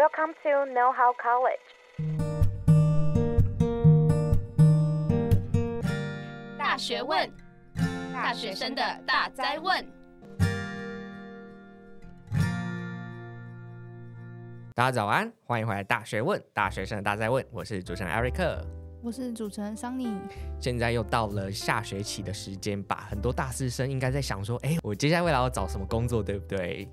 Welcome to Know How College。大学问，大学生的大哉问。大家早安，欢迎回来《大学问》，大学生的大哉问。我是主持人艾瑞克，我是主持人桑尼。现在又到了下学期的时间吧，很多大四生应该在想说，哎，我接下来未来要找什么工作，对不对？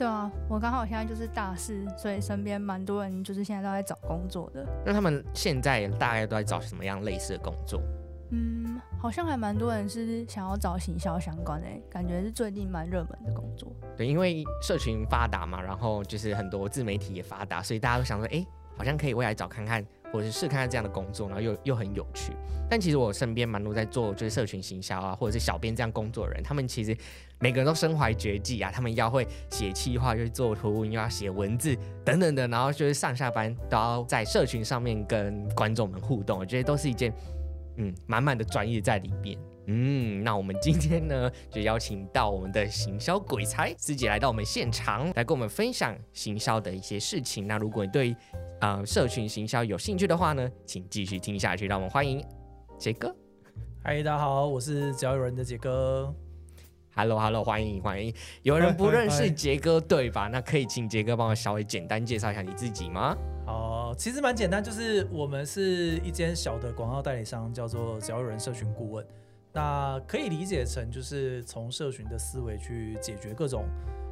对啊，我刚好现在就是大四，所以身边蛮多人就是现在都在找工作的。那他们现在大概都在找什么样类似的工作？嗯，好像还蛮多人是想要找行销相关的，感觉是最近蛮热门的工作。对，因为社群发达嘛，然后就是很多自媒体也发达，所以大家都想说，哎，好像可以未来找看看。或者是试看看这样的工作，然后又又很有趣。但其实我身边蛮多在做就是社群行销啊，或者是小编这样工作的人，他们其实每个人都身怀绝技啊。他们要会写企划，又做图文，又要写文字等等的，然后就是上下班都要在社群上面跟观众们互动。我觉得都是一件嗯满满的专业在里边。嗯，那我们今天呢就邀请到我们的行销鬼才自己来到我们现场，来跟我们分享行销的一些事情。那如果你对啊、呃，社群行销有兴趣的话呢，请继续听下去。让我们欢迎杰哥。嗨，大家好，我是只要有人的杰哥。Hello，Hello，hello, 欢迎欢迎。有人不认识杰哥对吧？那可以请杰哥帮我稍微简单介绍一下你自己吗？哦，其实蛮简单，就是我们是一间小的广告代理商，叫做只要有人社群顾问。那可以理解成就是从社群的思维去解决各种。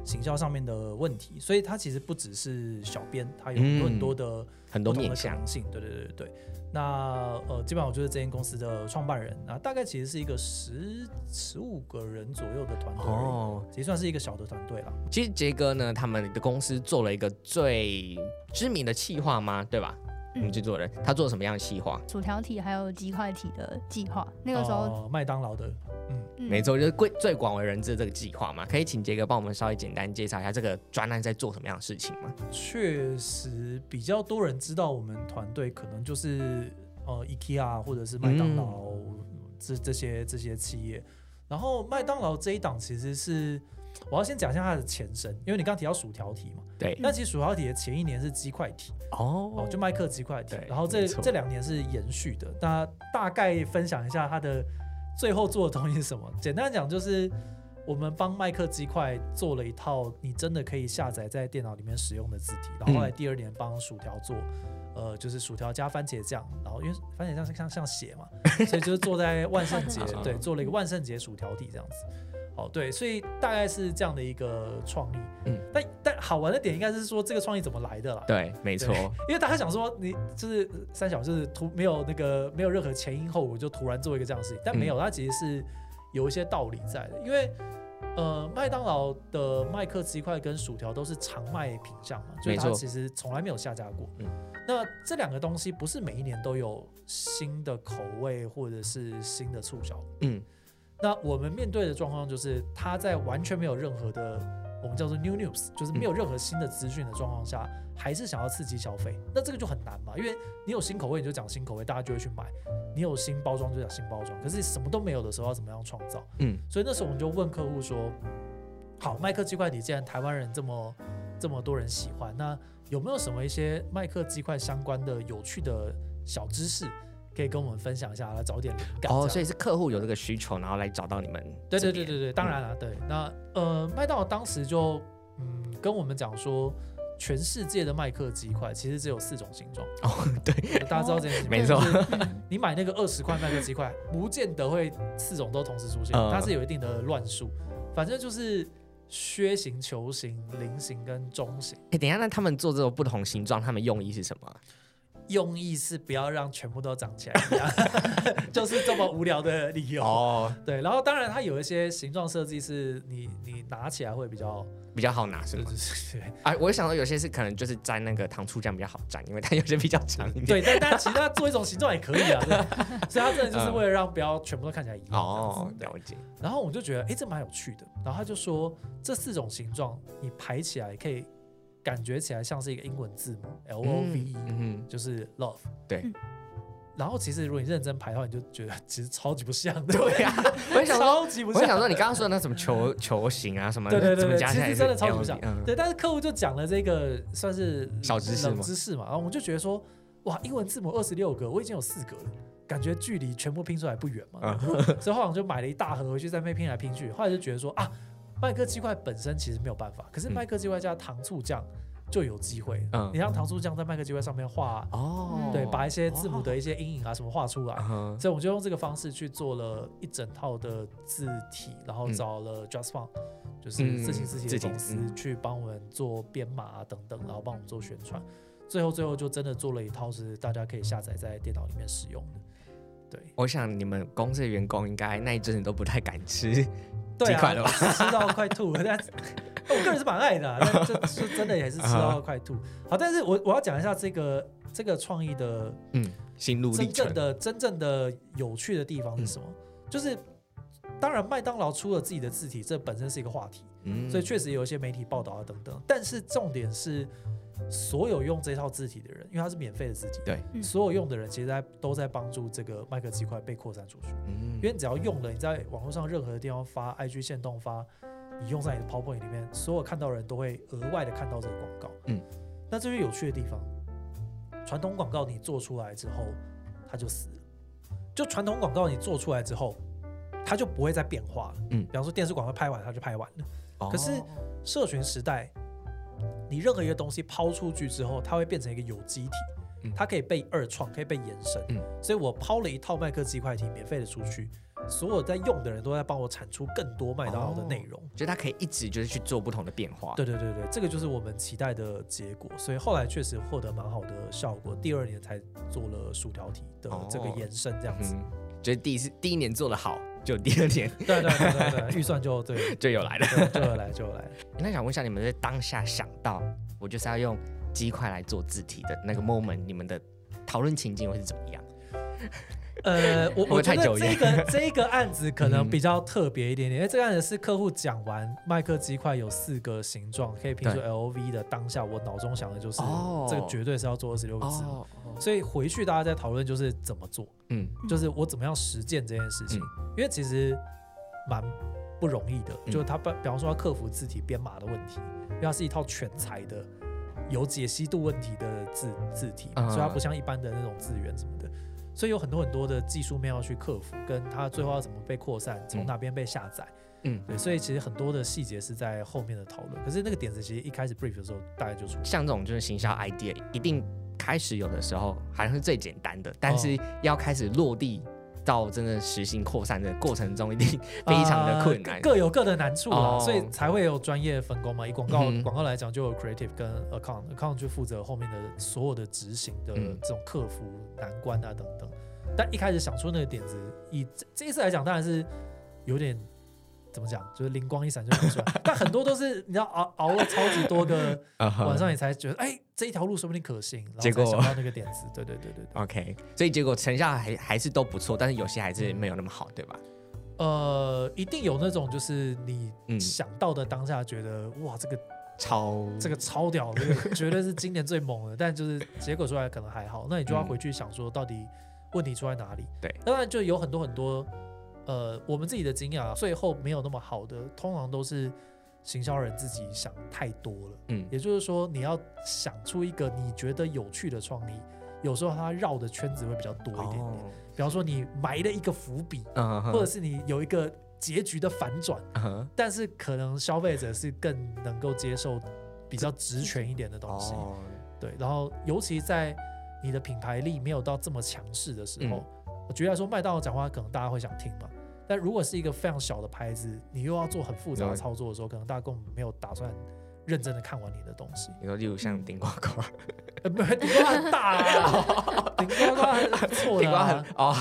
行销上面的问题，所以他其实不只是小编，他有很多的、嗯、很多面向性。对对对对，那呃，基本上我就是这间公司的创办人，那大概其实是一个十十五个人左右的团队哦，其实算是一个小的团队了。其实杰哥呢，他们的公司做了一个最知名的企划吗？对吧？嗯，制作人他做什么样的企划？薯条体还有鸡块体的计划，那个时候、哦、麦当劳的。嗯、没错，就是最最广为人知的这个计划嘛，可以请杰哥帮我们稍微简单介绍一下这个专案在做什么样的事情吗？确实比较多人知道我们团队可能就是呃 IKEA 或者是麦当劳、嗯、这这些这些企业，然后麦当劳这一档其实是我要先讲一下它的前身，因为你刚刚提到薯条体嘛，对，那其实薯条体的前一年是鸡块体哦，哦，就麦克鸡块体，然后这这两年是延续的，那大概分享一下它的。最后做的东西是什么？简单讲就是，我们帮麦克鸡块做了一套你真的可以下载在电脑里面使用的字体。然后后来第二年帮薯条做，呃，就是薯条加番茄酱。然后因为番茄酱是像像血嘛，所以就是坐在万圣节，对，做了一个万圣节薯条底这样子。哦，对，所以大概是这样的一个创意。嗯，但但好玩的点应该是说这个创意怎么来的啦？对，没错。因为大家想说你就是三小，就是突没有那个没有任何前因后果就突然做一个这样的事情，但没有，它其实是有一些道理在的。因为呃，麦当劳的麦克鸡块跟薯条都是常卖品项嘛，所以它其实从来没有下架过。嗯，那这两个东西不是每一年都有新的口味或者是新的促销。嗯。那我们面对的状况就是，他在完全没有任何的我们叫做 new news，就是没有任何新的资讯的状况下，还是想要刺激消费，那这个就很难嘛，因为你有新口味你就讲新口味，大家就会去买；你有新包装就讲新包装。可是什么都没有的时候，要怎么样创造？嗯，所以那时候我们就问客户说：好，麦克鸡块你既然台湾人这么这么多人喜欢，那有没有什么一些麦克鸡块相关的有趣的小知识？可以跟我们分享一下，来找点灵感。哦，所以是客户有这个需求，然后来找到你们。对对对对对，当然了，对。那呃，麦当劳当时就嗯跟我们讲说，全世界的麦克鸡块其实只有四种形状。哦，对，大家知道这件事情。没错。你买那个二十块麦克鸡块，不见得会四种都同时出现，它是有一定的乱数。反正就是靴形、球形、菱形跟中形。哎，等一下，那他们做这种不同形状，他们用意是什么？用意是不要让全部都长起来一样，就是这么无聊的理由。哦，对，然后当然它有一些形状设计是你你拿起来会比较比较好拿，是吗？对对对。哎，我想到有些是可能就是沾那个糖醋酱比较好沾，因为它有些比较长一点。对，但但其实它做一种形状也可以啊，对。所以它真的就是为了让不要全部都看起来一样。哦，了解。然后我就觉得，哎，这蛮有趣的。然后他就说，这四种形状你排起来可以。感觉起来像是一个英文字母 L O V E，嗯，就是 love。对然后其实如果你认真排的话，你就觉得其实超级不像的。对呀、啊，我想说，超级不像。我想说，你刚刚说的那什么球球形啊什么，对对对对，其实真的超级不像。嗯、对，但是客户就讲了这个算是小知识嘛，知识嘛，然后我们就觉得说，哇，英文字母二十六个，我已经有四个了，感觉距离全部拼出来不远嘛。嗯、所以后来我就买了一大盒回去，在那边拼来拼去。后来就觉得说啊，麦克鸡块本身其实没有办法，可是麦克鸡块加糖醋酱。就有机会，嗯，你让糖醋酱在麦克鸡块上面画哦，对，把一些字母的一些阴影啊什么画出来，哦、所以我就用这个方式去做了一整套的字体，然后找了 JustFont，、嗯、就是字型字体的公司去帮我们做编码啊等等，然后帮我们做宣传，最后最后就真的做了一套是大家可以下载在电脑里面使用的。对，我想你们公司的员工应该那一阵子都不太敢吃？对啊、吃到快吐了，但 我个人是蛮爱的、啊，但这是真的也是吃到快吐。好，但是我我要讲一下这个这个创意的嗯心路历程，真正的真正的有趣的地方是什么？嗯、就是当然麦当劳出了自己的字体，这本身是一个话题，嗯，所以确实有一些媒体报道啊等等。但是重点是。所有用这套字体的人，因为它是免费的字体，对，所有用的人其实在都在帮助这个麦克鸡块被扩散出去。嗯，因为你只要用了，你在网络上任何的地方发 IG 线动发，你用在你的 PowerPoint 里面，所有看到的人都会额外的看到这个广告。嗯，那这是有趣的地方。传统广告你做出来之后，它就死了。就传统广告你做出来之后，它就不会再变化了。嗯，比方说电视广告拍完它就拍完了。哦，可是社群时代。你任何一个东西抛出去之后，它会变成一个有机体，它可以被二创，可以被延伸。嗯，所以我抛了一套麦克鸡块体免费的出去，所有在用的人都在帮我产出更多麦当劳的内容，所以它可以一直就是去做不同的变化。对对对对，这个就是我们期待的结果。所以后来确实获得蛮好的效果，第二年才做了薯条体的这个延伸，这样子。嗯，就是第一次第一年做的好。就第二年，对对对对对，预算就对，就有来了，就有来就有来。那想问一下，你们在当下想到我就是要用鸡块来做字体的那个 moment，你们的讨论情境会是怎么样？呃，我我觉得这个 这个案子可能比较特别一点点，因为这个案子是客户讲完麦克鸡块有四个形状可以拼出 LV 的当下，我脑中想的就是这个绝对是要做二十六个字，所以回去大家在讨论就是怎么做，嗯，就是我怎么样实践这件事情，因为其实蛮不容易的，就是他比方说要克服字体编码的问题，因为它是一套全才的有解析度问题的字字体，所以它不像一般的那种字源什么的。所以有很多很多的技术面要去克服，跟它最后要怎么被扩散，从哪边被下载，嗯，对，所以其实很多的细节是在后面的讨论。可是那个点子其实一开始 brief 的时候大概就出，像这种就是行销 idea，一定开始有的时候好像是最简单的，但是要开始落地到真的实行扩散的过程中，一定非常的困难，呃、各有各的难处啦，所以才会有专业分工嘛。以广告广、嗯、告来讲，就有 creative 跟 account，account 就负责后面的所有的执行的这种克服难关啊等等。但一开始想出那个点子，以这这一次来讲，当然是有点怎么讲，就是灵光一闪就想出来。但很多都是你知道熬熬了超级多个 晚上，你才觉得哎、欸，这一条路说不定可行，然后才想到那个点子。对对对对对。OK，所以结果成效还还是都不错，但是有些还是没有那么好，对吧？呃，一定有那种就是你想到的当下觉得、嗯、哇，这个超这个超屌，这个绝对是今年最猛的。但就是结果出来可能还好，那你就要回去想说到底。问题出在哪里？对，当然就有很多很多，呃，我们自己的经验啊，最后没有那么好的，通常都是行销人自己想太多了。嗯，也就是说，你要想出一个你觉得有趣的创意，有时候它绕的圈子会比较多一点点。哦、比方说，你埋了一个伏笔，嗯、或者是你有一个结局的反转，嗯、但是可能消费者是更能够接受比较直权一点的东西。哦、对，然后尤其在。你的品牌力没有到这么强势的时候，嗯、我觉得来说麦当劳讲话可能大家会想听嘛。但如果是一个非常小的牌子，你又要做很复杂的操作的时候，可能大家根本没有打算认真的看完你的东西。你说，例如像顶呱呱，呃，不，顶呱呱很大啊，顶呱呱很错的啊。哦，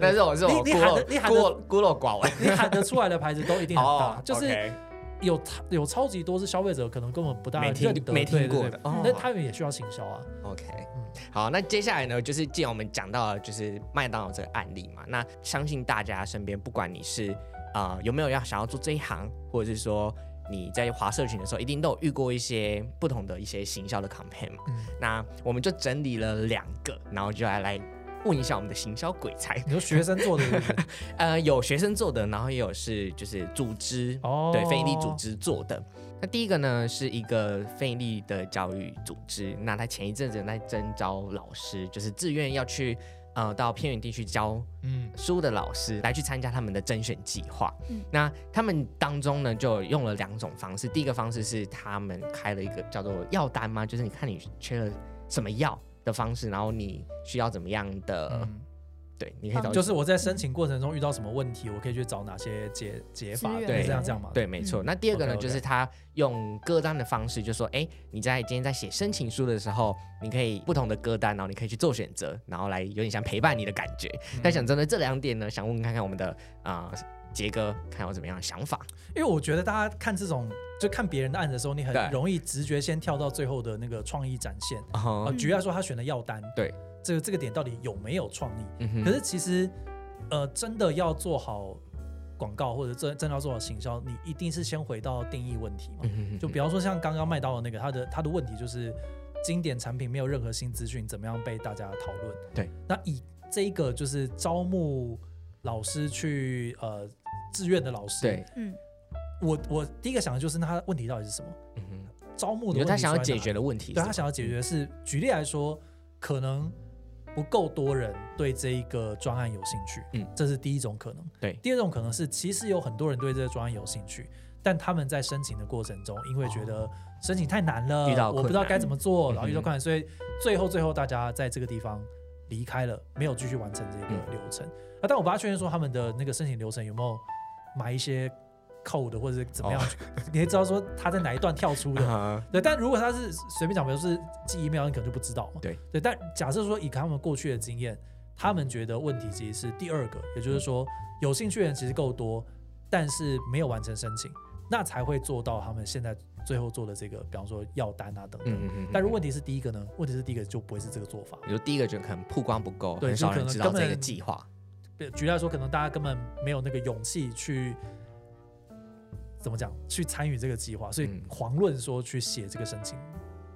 那这种这种，你你喊你喊的孤陋寡闻，你喊得出来的牌子都一定很大，就是。有有超级多是消费者可能根本不大认得没听过的，那他们也需要行销啊。OK，嗯，好，那接下来呢，就是既然我们讲到了就是麦当劳这个案例嘛，那相信大家身边不管你是啊、呃、有没有要想要做这一行，或者是说你在华社群的时候，一定都有遇过一些不同的一些行销的 campaign 嘛。嗯、那我们就整理了两个，然后就来来问一下我们的行销鬼才。你说学生做的是是？呃，有学生做的，然后也有是就是组织，哦，对，非营利组织做的。那第一个呢，是一个非营利的教育组织，那他前一阵子在征招老师，就是自愿要去呃到偏远地区教嗯书的老师来去参加他们的甄选计划。嗯，那他们当中呢，就用了两种方式。第一个方式是他们开了一个叫做药单吗？就是你看你缺了什么药的方式，然后你需要怎么样的。嗯对，你可以找，就是我在申请过程中遇到什么问题，我可以去找哪些解解法，对，这样这样嘛。对，没错。那第二个呢，就是他用歌单的方式，就说，哎，你在今天在写申请书的时候，你可以不同的歌单，然后你可以去做选择，然后来有点像陪伴你的感觉。但想针对这两点呢，想问问看看我们的啊杰哥，看有怎么样的想法？因为我觉得大家看这种就看别人的案子的时候，你很容易直觉先跳到最后的那个创意展现。啊，举例来说，他选的药单，对。这个这个点到底有没有创意？嗯、可是其实，呃，真的要做好广告或者真真的要做好行销，你一定是先回到定义问题嘛。嗯、就比方说像刚刚麦当的那个，他的他的问题就是经典产品没有任何新资讯，怎么样被大家讨论？对。那以这一个就是招募老师去呃志愿的老师，对，嗯，我我第一个想的就是那他问题到底是什么？嗯哼，招募的问题，他想要解决的问题，对他想要解决的是，举例来说，可能。不够多人对这一个专案有兴趣，嗯，这是第一种可能。对，第二种可能是其实有很多人对这个专案有兴趣，但他们在申请的过程中，因为觉得申请太难了，哦、我不知道该怎么做，然后遇到困难，嗯、所以最后最后大家在这个地方离开了，没有继续完成这个流程。嗯、啊，但我不确认说他们的那个申请流程有没有买一些。扣的或者是怎么样，你会知道说他在哪一段跳出的，对。但如果他是随便讲，比如是寄 email，你可能就不知道嘛。对对。但假设说以他们过去的经验，他们觉得问题其实是第二个，也就是说有兴趣的人其实够多，但是没有完成申请，那才会做到他们现在最后做的这个，比方说要单啊等等。但如果问题是第一个呢？问题是第一个就不会是这个做法。比如第一个就可能曝光不够，很少人知道这个计划。对，举例来说，可能大家根本没有那个勇气去。怎么讲？去参与这个计划，所以狂论说去写这个申请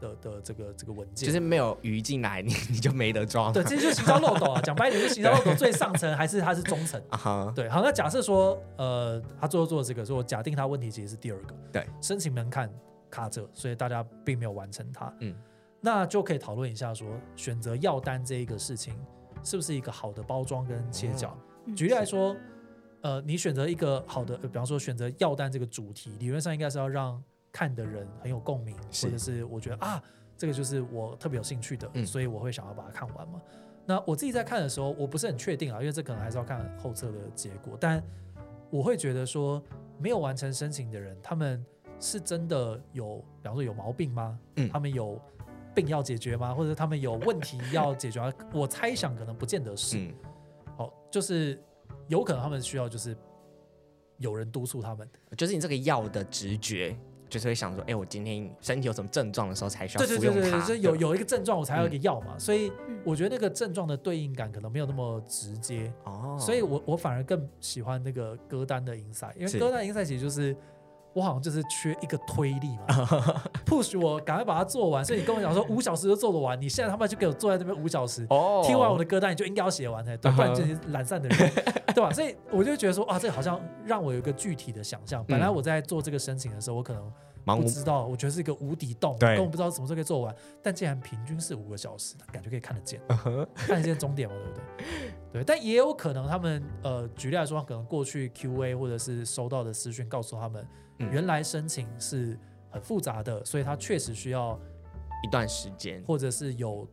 的的这个这个文件，就是没有鱼进来，你你就没得装。对，这就是行销漏斗啊！讲白一点，就是行销漏斗最上层还是它是中层啊？对，好，那假设说，呃，他最后做这个，说我假定他问题其实是第二个，对，申请门槛卡着，所以大家并没有完成它。嗯，那就可以讨论一下说，选择药单这一个事情是不是一个好的包装跟切角？嗯、举例来说。呃，你选择一个好的，呃、比方说选择药单这个主题，理论上应该是要让看的人很有共鸣，或者是我觉得啊，这个就是我特别有兴趣的，嗯、所以我会想要把它看完嘛。那我自己在看的时候，我不是很确定啊，因为这可能还是要看后侧的结果。但我会觉得说，没有完成申请的人，他们是真的有，比方说有毛病吗？嗯，他们有病要解决吗？或者他们有问题要解决吗？我猜想可能不见得是。嗯、好，就是。有可能他们需要就是有人督促他们，就是你这个药的直觉，就是会想说，哎、欸，我今天身体有什么症状的时候才需要服用它。对对对对，就有有一个症状我才要一个药嘛，嗯、所以我觉得那个症状的对应感可能没有那么直接哦，所以我我反而更喜欢那个歌单的 insight，因为歌单 insight 其实就是。我好像就是缺一个推力嘛，push 我赶快把它做完。所以你跟我讲说五小时就做得完，你现在他妈就给我坐在这边五小时，听完我的歌单你就应该要写完才 对，不然这些懒散的人，对吧？所以我就觉得说啊，这个好像让我有一个具体的想象。本来我在做这个申请的时候，我可能不知道，我觉得是一个无底洞，根本不知道什么时候可以做完。但既然平均是五个小时，感觉可以看得见，看得见终点嘛，对不对？对，但也有可能他们呃，举例来说，可能过去 QA 或者是收到的私讯告诉他们。原来申请是很复杂的，所以他确实需要一段时间，或者是有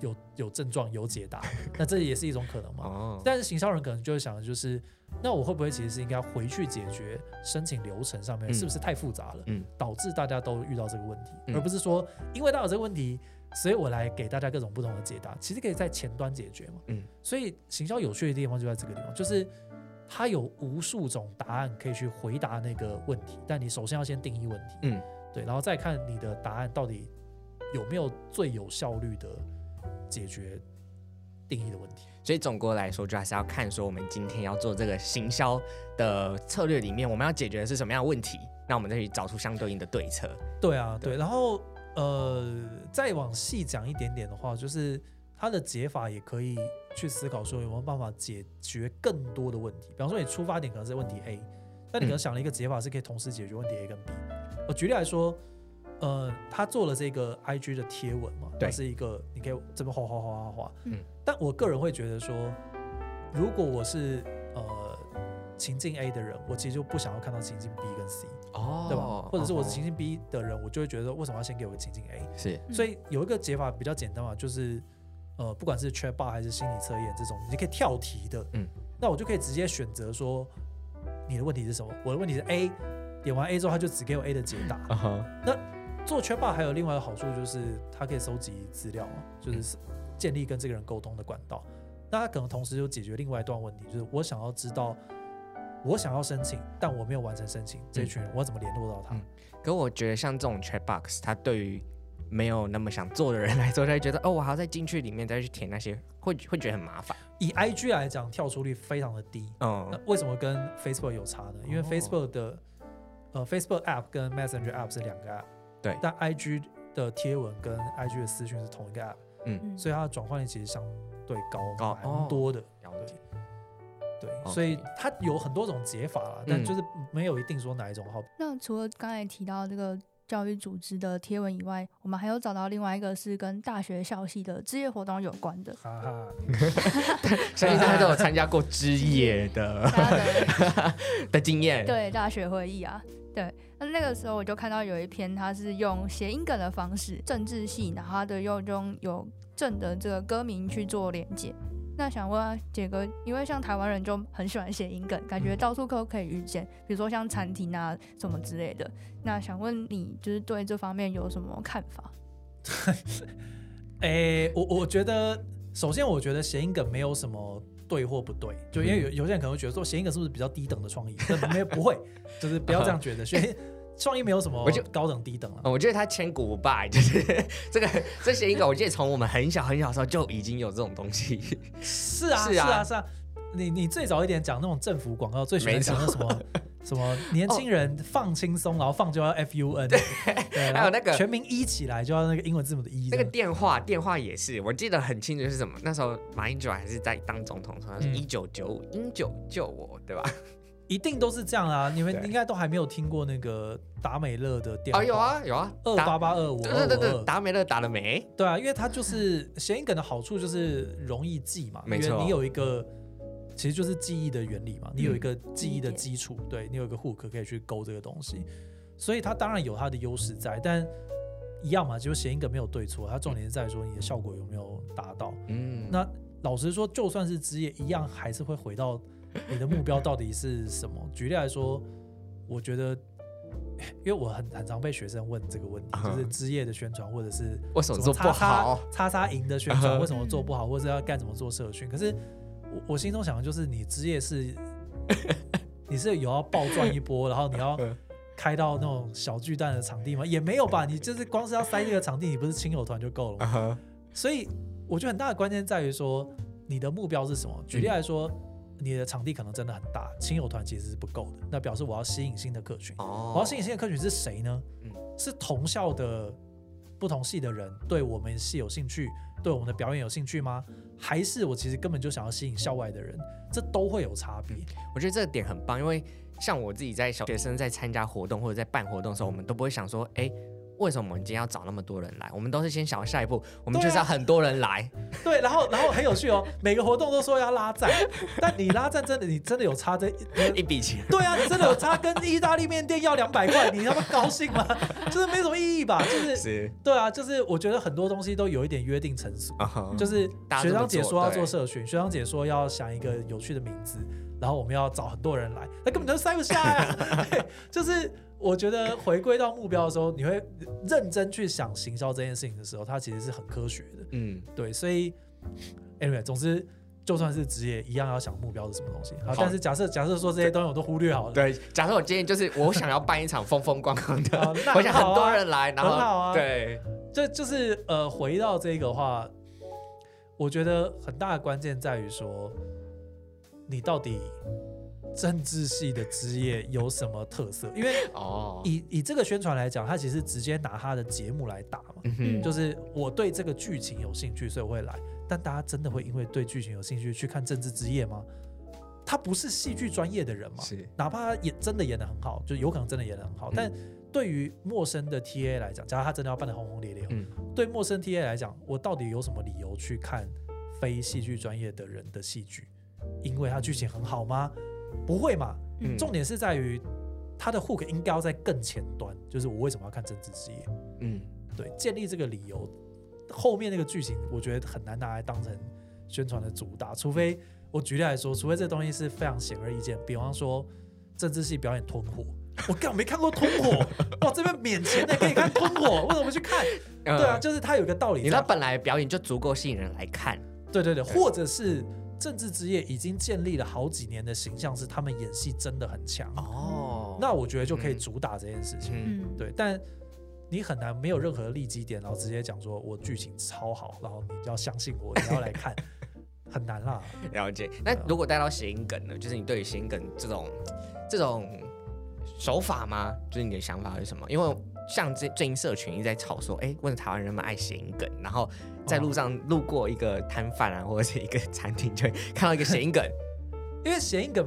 有有症状有解答，那这也是一种可能嘛。哦。但是行销人可能就会想的就是，那我会不会其实是应该回去解决申请流程上面是不是太复杂了，嗯，导致大家都遇到这个问题，嗯、而不是说因为大家有这个问题，所以我来给大家各种不同的解答，其实可以在前端解决嘛。嗯。所以行销有趣的地方就在这个地方，就是。它有无数种答案可以去回答那个问题，但你首先要先定义问题，嗯，对，然后再看你的答案到底有没有最有效率的解决定义的问题。所以总归来说，就还是要看说我们今天要做这个行销的策略里面，我们要解决的是什么样的问题，那我们再去找出相对应的对策。对啊，对，对，然后呃，再往细讲一点点的话，就是它的解法也可以去思考说有没有办法解决更多的问题。比方说，你出发点可能是问题 A，但你可能想了一个解法是可以同时解决问题 A 跟 B。我举例来说，呃，他做了这个 IG 的贴文嘛，它是一个你可以这边画画画画画。嗯。但我个人会觉得说，如果我是呃情境 A 的人，我其实就不想要看到情境 B 跟 C。哦。对吧？或者是我是情境 B 的人，我就会觉得为什么要先给我个情境 A？是。所以有一个解法比较简单嘛，就是。呃，不管是 Chatbot 还是心理测验这种，你可以跳题的，嗯，那我就可以直接选择说你的问题是什么？我的问题是 A，点完 A 之后，他就只给我 A 的解答。Uh huh. 那做 Chatbot 还有另外一个好处就是，它可以收集资料，就是建立跟这个人沟通的管道。那它可能同时就解决另外一段问题，就是我想要知道，我想要申请，但我没有完成申请，这群人我怎么联络到他？嗯，可我觉得像这种 Chatbox，它对于没有那么想做的人来说，他会觉得哦，我还要再进去里面再去填那些，会会觉得很麻烦。以 IG 来讲，跳出率非常的低。嗯，那为什么跟 Facebook 有差呢？因为 Facebook 的、哦、呃 Facebook App 跟 Messenger App 是两个 App，对，但 IG 的贴文跟 IG 的私讯是同一个 App，嗯，所以它的转换率其实相对高，高蛮多的。了解、哦。对，Okay 所以它有很多种解法啦，但就是没有一定说哪一种好。那除了刚才提到这个。教育组织的贴文以外，我们还有找到另外一个是跟大学校系的职业活动有关的。哈哈，相信大家都有参加过职业的 的经验。对，大学会议啊，对。那那个时候我就看到有一篇，他是用谐音梗的方式，政治系，然后他的又用有正的这个歌名去做连接。那想问杰哥，因为像台湾人就很喜欢谐音梗，感觉到处都可以遇见，比如说像餐厅啊什么之类的。那想问你，就是对这方面有什么看法？哎、欸，我我觉得，首先我觉得谐音梗没有什么对或不对，就因为有有些人可能会觉得说谐音梗是不是比较低等的创意？没有不会，就是不要这样觉得。创意没有什么，我就高等低等了。我觉得他千古不败，就是这个这谐音梗，我记得从我们很小很小的时候就已经有这种东西。是啊，是啊，是啊。你你最早一点讲那种政府广告，最喜欢讲那什么什么年轻人放轻松，然后放就要 F U N，对，还有那个全民一起来就要那个英文字母的一。那个电话电话也是，我记得很清楚是什么。那时候马英九还是在当总统，他说一九九五，英九救我，对吧？一定都是这样啊！你们应该都还没有听过那个达美乐的电话？啊，有啊有啊，二八八二五。对对对对，达美乐打了没？对啊，因为它就是谐音梗的好处就是容易记嘛，没错，你有一个其实就是记忆的原理嘛，你有一个记忆的基础，对你有一个 hook 可以去勾这个东西，所以它当然有它的优势在，但一样嘛，就是谐音梗没有对错，它重点是在说你的效果有没有达到。嗯，那老实说，就算是职业，一样还是会回到。你的目标到底是什么？举例来说，我觉得，因为我很很常被学生问这个问题，uh. 就是职业的宣传，或者是为什么做不好，叉叉营的宣传为什么做不好，或者要干怎么做社群？可是我我心中想的就是，你职业是，你是有要暴赚一波，然后你要开到那种小巨蛋的场地吗？也没有吧，你就是光是要塞一个场地，你不是亲友团就够了吗？Uh huh. 所以我觉得很大的关键在于说，你的目标是什么？举例来说。嗯你的场地可能真的很大，亲友团其实是不够的。那表示我要吸引新的客群。哦，我要吸引新的客群是谁呢？嗯，是同校的不同系的人对我们系有兴趣，对我们的表演有兴趣吗？还是我其实根本就想要吸引校外的人？这都会有差别。我觉得这个点很棒，因为像我自己在小学生在参加活动或者在办活动的时候，我们都不会想说，哎。为什么我们今天要找那么多人来？我们都是先想下一步，我们就是要很多人来。对，然后然后很有趣哦，每个活动都说要拉赞，但你拉赞真的，你真的有差这一笔钱？对啊，你真的有差，跟意大利面店要两百块，你他妈高兴吗？就是没什么意义吧？就是，是对啊，就是我觉得很多东西都有一点约定成俗，uh huh, 就是学长姐说要做社群，学长姐说要想一个有趣的名字，然后我们要找很多人来，那根本就塞不下呀，就是。我觉得回归到目标的时候，你会认真去想行销这件事情的时候，它其实是很科学的。嗯，对，所以，anyway，总之，就算是职业，一样要想目标是什么东西。好，但是假设假设说这些东西我都忽略好了。对，假设我今天就是我想要办一场风风光光的，我想很多人来，然后。对，这就是呃，回到这个话，我觉得很大的关键在于说，你到底政治系的职业有什么特色？因为哦，以以这个宣传来讲，他其实直接拿他的节目来打嘛，嗯哼就是我对这个剧情有兴趣，所以我会来。但大家真的会因为对剧情有兴趣去看政治之夜吗？他不是戏剧专业的人嘛，是哪怕他演真的演的很好，就有可能真的演的很好，嗯但对于陌生的 TA 来讲，假如他真的要办得轰轰烈烈，嗯对陌生 TA 来讲，我到底有什么理由去看非戏剧专业的人的戏剧？因为它剧情很好吗？不会嘛。嗯重点是在于它的 hook 应该要在更前端，就是我为什么要看政治之夜？嗯对，建立这个理由，后面那个剧情我觉得很难拿来当成宣传的主打，除非我举例来说，除非这东西是非常显而易见，比方说政治系表演吞火，我 刚没看过吞火，哇，这边免钱的可以看吞火，为什么不去看？嗯对啊，就是他有一个道理在，你那本来表演就足够吸引人来看，对对对，或者是政治职业已经建立了好几年的形象，是他们演戏真的很强，哦那我觉得就可以主打这件事情。对，但你很难没有任何利基点，然后直接讲说我剧情超好，然后你就要相信我，你要来看，很难啦。了解。那如果带到谐音梗呢？就是你对于谐音梗这种这种手法吗？就是你的想法是什么？因为像这最近社群一直在吵说，哎、为什么台湾人们爱谐音梗？然后在路上路过一个摊贩啊，或者是一个餐厅，就会 看到一个谐音梗。因为谐音梗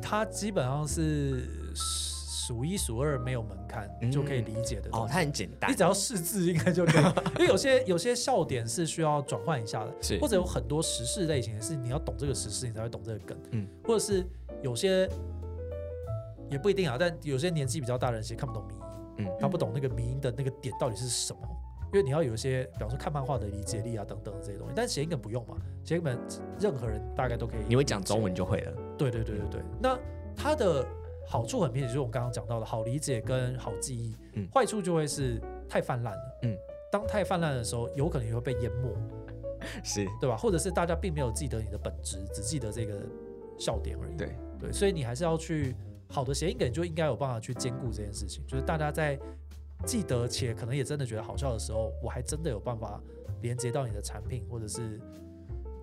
它基本上是数一数二，没有门槛、嗯就可以理解的东哦，西它很简单你只，要识字应该就可以，因为有些有些笑点是需要转换一下的，是或者有很多时事类型的是你要懂这个时事，你才会懂这个梗，嗯或者是有些也不一定啊，但有些年纪比较大的人其实看不懂迷音，嗯他不懂那个迷音的那个点到底是什么，因为你要有一些，比方说看漫画的理解力啊等等这些东西，但谐音梗不用嘛，谐音梗任何人大概都可以，你会讲中文就会了。对对对对对，那它的好处很明显，就是我刚刚讲到的好理解跟好记忆。嗯坏处就会是太泛滥了。嗯，当太泛滥的时候，有可能也会被淹没，是，对吧？或者是大家并没有记得你的本质，只记得这个笑点而已。对对，所以你还是要去好的谐音梗，就应该有办法去兼顾这件事情，就是大家在记得且可能也真的觉得好笑的时候，我还真的有办法连接到你的产品，或者是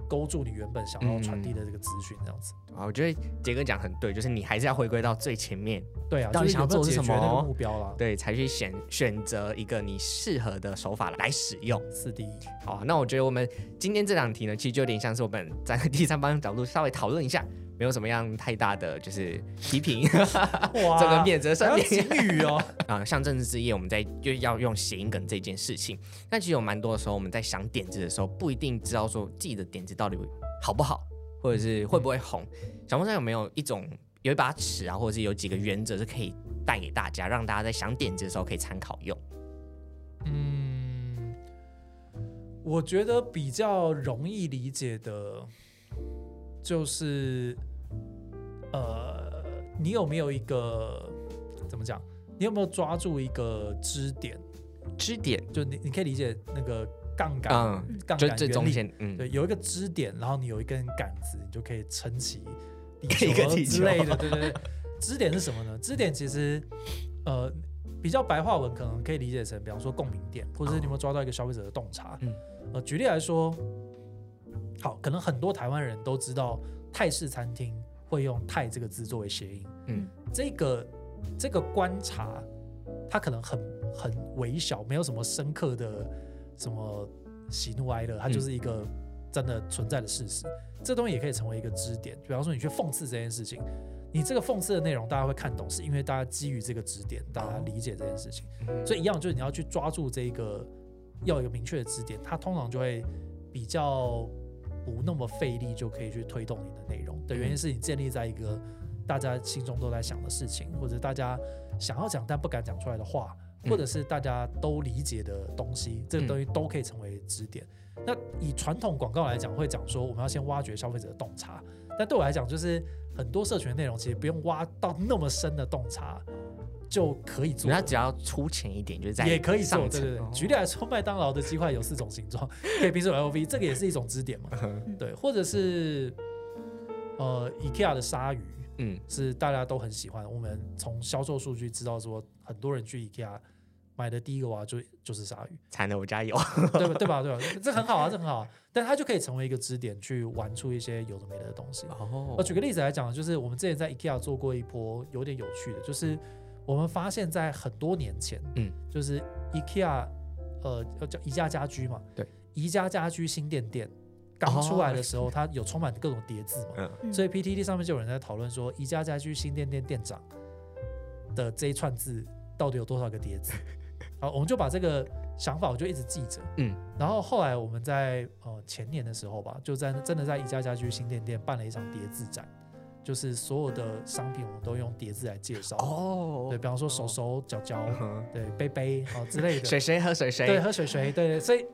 勾住你原本想要传递的这个资讯，这样子。啊，我觉得杰哥讲很对，就是你还是要回归到最前面，对啊，到底想要做什么目标啦？对，才去选选择一个你适合的手法来使用。四 D。好，那我觉得我们今天这两题呢，其实就有点像是我们在第三方角度稍微讨论一下，没有什么样太大的就是批评，哇这个免责声明还要警语哦。啊。像政治之夜，我们在就要用谐音梗这件事情，但其实有蛮多的时候，我们在想点子的时候，不一定知道说自己的点子到底好不好，或者是会不会红。小峰上有没有一种有一把尺啊，或者是有几个原则是可以带给大家，让大家在想点子的时候可以参考用？嗯，我觉得比较容易理解的，就是呃，你有没有一个怎么讲？你有没有抓住一个支点？支点，就你你可以理解那个杠杆，嗯，杠杆原理。嗯，对，有一个支点，然后你有一根杆子，你就可以撑起地一个球地球之类的。对对对，支点是什么呢？支点其实呃比较白话文，可能可以理解成，比方说共鸣点，或者是你有没有抓到一个消费者的洞察。嗯呃，举例来说，好，可能很多台湾人都知道泰式餐厅会用“泰”这个字作为谐音。嗯，这个这个观察，它可能很很微小，没有什么深刻的什么喜怒哀乐，它就是一个真的存在的事实。这东西也可以成为一个支点，比方说你去讽刺这件事情，你这个讽刺的内容大家会看懂，是因为大家基于这个支点，大家理解这件事情。嗯所以一样就是你要去抓住这一个要有一个明确的支点，它通常就会比较不那么费力就可以去推动你的内容。的原因是你建立在一个大家心中都在想的事情，或者大家想要讲但不敢讲出来的话，嗯。或者是大家都理解的东西，这个东西都可以成为支点。那以传统广告来讲，会讲说我们要先挖掘消费者的洞察，但对我来讲，就是很多社群内容其实不用挖到那么深的洞察就可以做了。它只要出钱一点，就是在也可以做，上层对对对。哦举例来说，麦当劳的鸡块有四种形状，可以比作 LV，这个也是一种支点嘛。对，或者是呃，IKEA 的鲨鱼嗯是大家都很喜欢。我们从销售数据知道说，很多人去 IKEA 买的第一个娃就就是鲨鱼，惨了，我家有，对吧？对吧？对吧？这很好啊，这很好啊，但它就可以成为一个支点，去玩出一些有的没的东西。哦我举个例子来讲，就是我们之前在 IKEA 做过一波有点有趣的，就是我们发现，在很多年前，嗯，就是 IKEA，呃，叫宜家家居嘛，对，宜家家居新店店刚出来的时候，它有充满各种叠字嘛，所以 PTT 上面就有人在讨论说，宜家家居新店店店长的这一串字到底有多少个叠字？好，我们就把这个想法我就一直记着，嗯，然后后来我们在呃前年的时候吧，就在真的在宜家家居新店店办了一场叠字展，就是所有的商品我们都用叠字来介绍，哦对，比方说手手脚脚，嗯对，杯杯好之类的，水谁喝水谁，对，喝水谁，对对，所以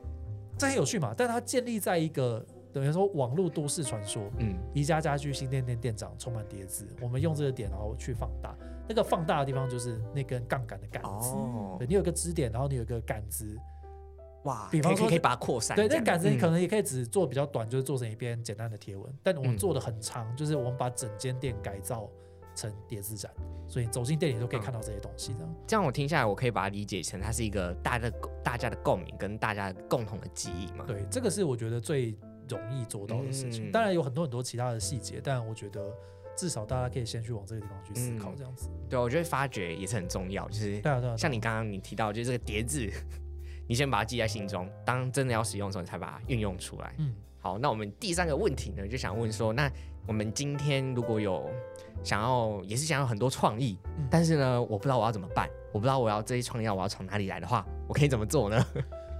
这很有趣嘛，但它建立在一个等于说网络都市传说。嗯，宜家家居新店店店长充满叠字，我们用这个点然后去放大，那个放大的地方就是那根杠杆的杆子，哦。对，你有一个支点，然后你有一个杆子，哇，比方说可以把它扩散，对，那这样杆子你可嗯能也可以只做比较短，就是做成一篇简单的贴文，但我们嗯做的很长，就是我们把整间店改造成叠字展，所以走进店里都可以看到这些东西，这样。这样我听下来，我可以把它理解成它是一个大家的大家的共鸣跟大家共同的记忆嘛。对，这个是我觉得最容易做到的事情。嗯当然有很多很多其他的细节，但我觉得至少大家可以先去往这个地方去思考，嗯这样子。对，我觉得发掘也是很重要，就是像你刚刚你提到，就是这个叠字，你先把它记在心中，当真的要使用的时候，你才把它运用出来。嗯，好，那我们第三个问题呢，就想问说，那我们今天如果有想要，也是想要很多创意，嗯但是呢，我不知道我要怎么办，我不知道我要这些创意我要从哪里来的话，我可以怎么做呢？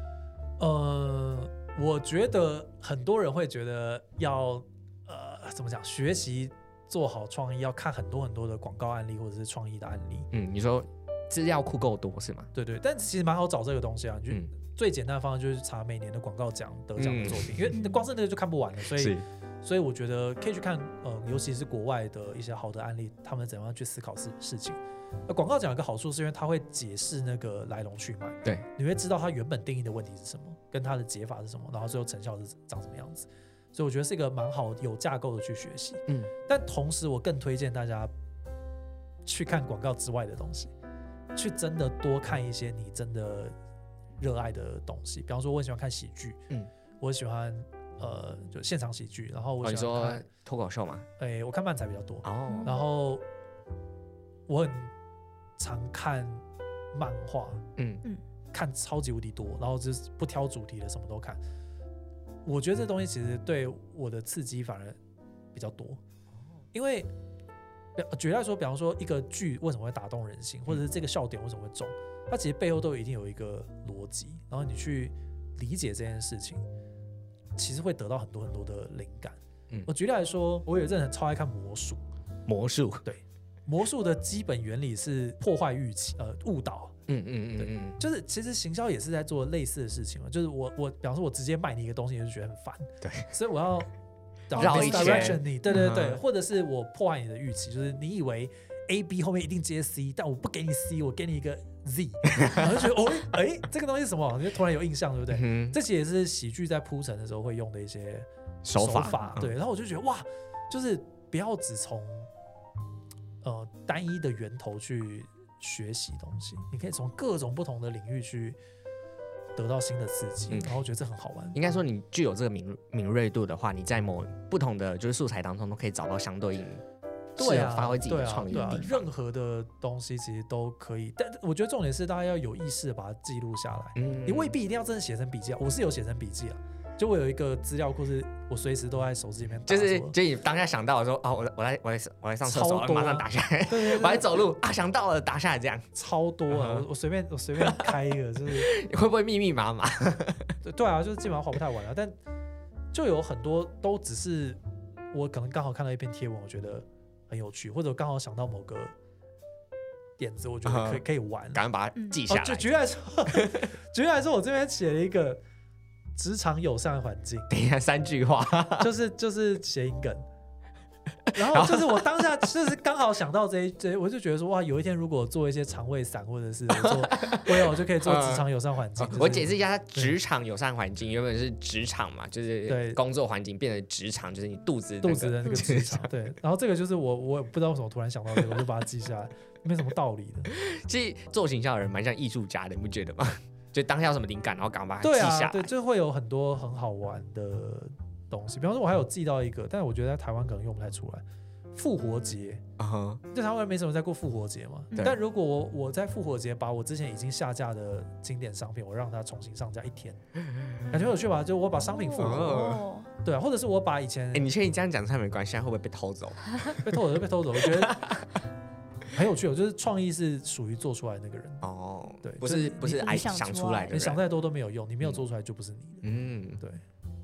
呃，我觉得很多人会觉得要呃怎么讲，学习做好创意要看很多很多的广告案例或者是创意的案例。嗯，你说资料库够多是吗？对对，但其实蛮好找这个东西啊，你就嗯，最简单的方式就是查每年的广告奖得奖的作品，因为光是那个就看不完了，所以是，所以我觉得可以去看，呃，尤其是国外的一些好的案例，他们怎么样去思考事事情。那广告奖有一个好处是因为它会解释那个来龙去脉，对，你会知道它原本定义的问题是什么，跟它的解法是什么，然后最后成效是长什么样子。所以我觉得是一个蛮好有架构的去学习。嗯，但同时我更推荐大家去看广告之外的东西，去真的多看一些你真的热爱的东西。比方说，我很喜欢看喜剧，嗯，我喜欢呃就现场喜剧，然后我喜欢看说脱口秀嘛？哎、我看漫才比较多，哦，然后我很常看漫画，嗯，看超级无敌多，然后就是不挑主题的，什么都看。我觉得这东西其实对我的刺激反而比较多，因为比举例来说，比方说一个剧为什么会打动人心，或者是这个笑点为什么会中，它其实背后都一定有一个逻辑，然后你去理解这件事情，其实会得到很多很多的灵感。嗯我举例来说，我有一阵很超爱看魔术。魔术对，魔术的基本原理是破坏预期，呃，误导，嗯嗯嗯嗯，就是其实行销也是在做类似的事情嘛。就是我我，比方说，我直接卖你一个东西，你就觉得很烦，对，所以我要绕一圈对对对，嗯或者是我破坏你的预期，就是你以为 A B 后面一定接 C，但我不给你 C，我给你一个 Z，然后就觉得哦，哎，这个东西是什么？你就突然有印象，对不对？嗯这些也是喜剧在铺陈的时候会用的一些手法嗯对。然后我就觉得哇，就是不要只从呃单一的源头去学习东西，你可以从各种不同的领域去得到新的刺激，嗯然后我觉得这很好玩。应该说你具有这个敏敏锐度的话，你在某不同的就是素材当中都可以找到相对应对啊，发挥自己的创意对啊的地方。任何的东西其实都可以，但我觉得重点是大家要有意识的把它记录下来。嗯你未必一定要真的写成笔记啊，我是有写成笔记啊，就我有一个资料库，是我随时都在手机里面就是说就你当下想到的时候，哦，我来我来我来我来上厕所，马上打下来，对对对我还走路啊，想到了打下来，这样超多啊！我我随便我随便开一个，就是 会不会密密麻麻？对 对啊，就是基本上滑不太完啊。但就有很多都只是我可能刚好看到一篇贴文，我觉得很有趣，或者刚好想到某个点子，我觉得可可以玩。赶快把它记哦下，来。就举例来说，举例来说，我这边写了一个职场友善环境，等一下三句话，就是就是谐音梗。然后就是我当下就是刚好想到这一这，我就觉得说哇，有一天如果做一些肠胃散，或者是我做，我有我就可以做职场友善环境。就是哦我解释一下，它职场友善环境原本是职场嘛，就是对工作环境变成职场，就是你肚子那个肚子的那个职场，对。然后这个就是我我也不知道为什么突然想到这个，我就把它记下来。没什么道理的。其实做形象的人蛮像艺术家的，你不觉得吗？就当下有什么灵感，然后赶快把它对记下来。啊，对，就会有很多很好玩的东西。比方说，我还有记到一个，但是我觉得在台湾可能用不太出来。复活节，啊哈，在台湾没什么在过复活节嘛。但如果我我在复活节把我之前已经下架的经典商品，我让它重新上架一天，感觉有趣吧？就我把商品复活，哦，对啊，或者是我把以前哎，你确定这样讲出来没关系？现在会不会被偷走？被偷走就被偷走，我觉得很有趣。我就是创意是属于做出来的那个人，哦，对不是不是爱想想出来的人。你想再多都没有用，你没有做出来就不是你的。嗯，对。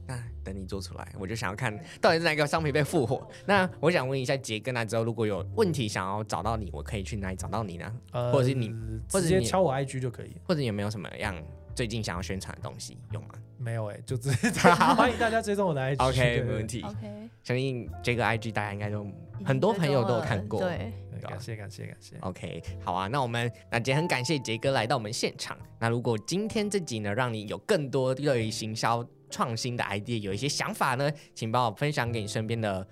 那等你做出来，我就想要看到底是哪个商品被复活。那我想问一下杰哥，那之后如果有问题想要找到你，我可以去哪里找到你呢？呃，或者是你或者直接敲我 IG 就可以。或者你有没有什么样最近想要宣传的东西有吗没有哎、就直接 欢迎大家追踪我的 IG。？OK，对没问。题。OK，相信这个 IG 大家应该都很多朋友都有看过。对，对感谢感谢感谢。OK，好啊，那我们那今天很感谢杰哥来到我们现场。那如果今天这集呢，让你有更多对于行销创新的 idea 有一些想法呢，请帮我分享给你身边的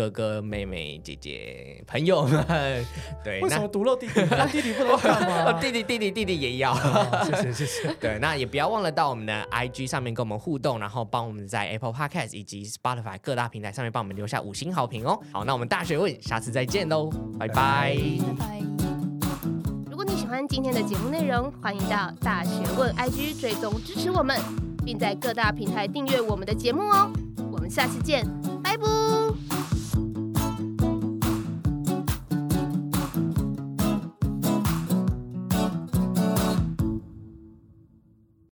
哥哥、妹妹、姐姐、朋友们。对，那为什么独漏弟弟？那弟弟不能干吗，弟弟、弟弟、弟弟也要。啊谢谢谢谢。对，那也不要忘了到我们的 IG 上面跟我们互动，然后帮我们在 Apple Podcast 以及 Spotify 各大平台上面帮我们留下五星好评哦。好，那我们大学问，下次再见喽，拜拜拜拜。如果你喜欢今天的节目内容，欢迎到大学问 IG 追踪支持我们，并在各大平台订阅我们的节目哦。我们下次见。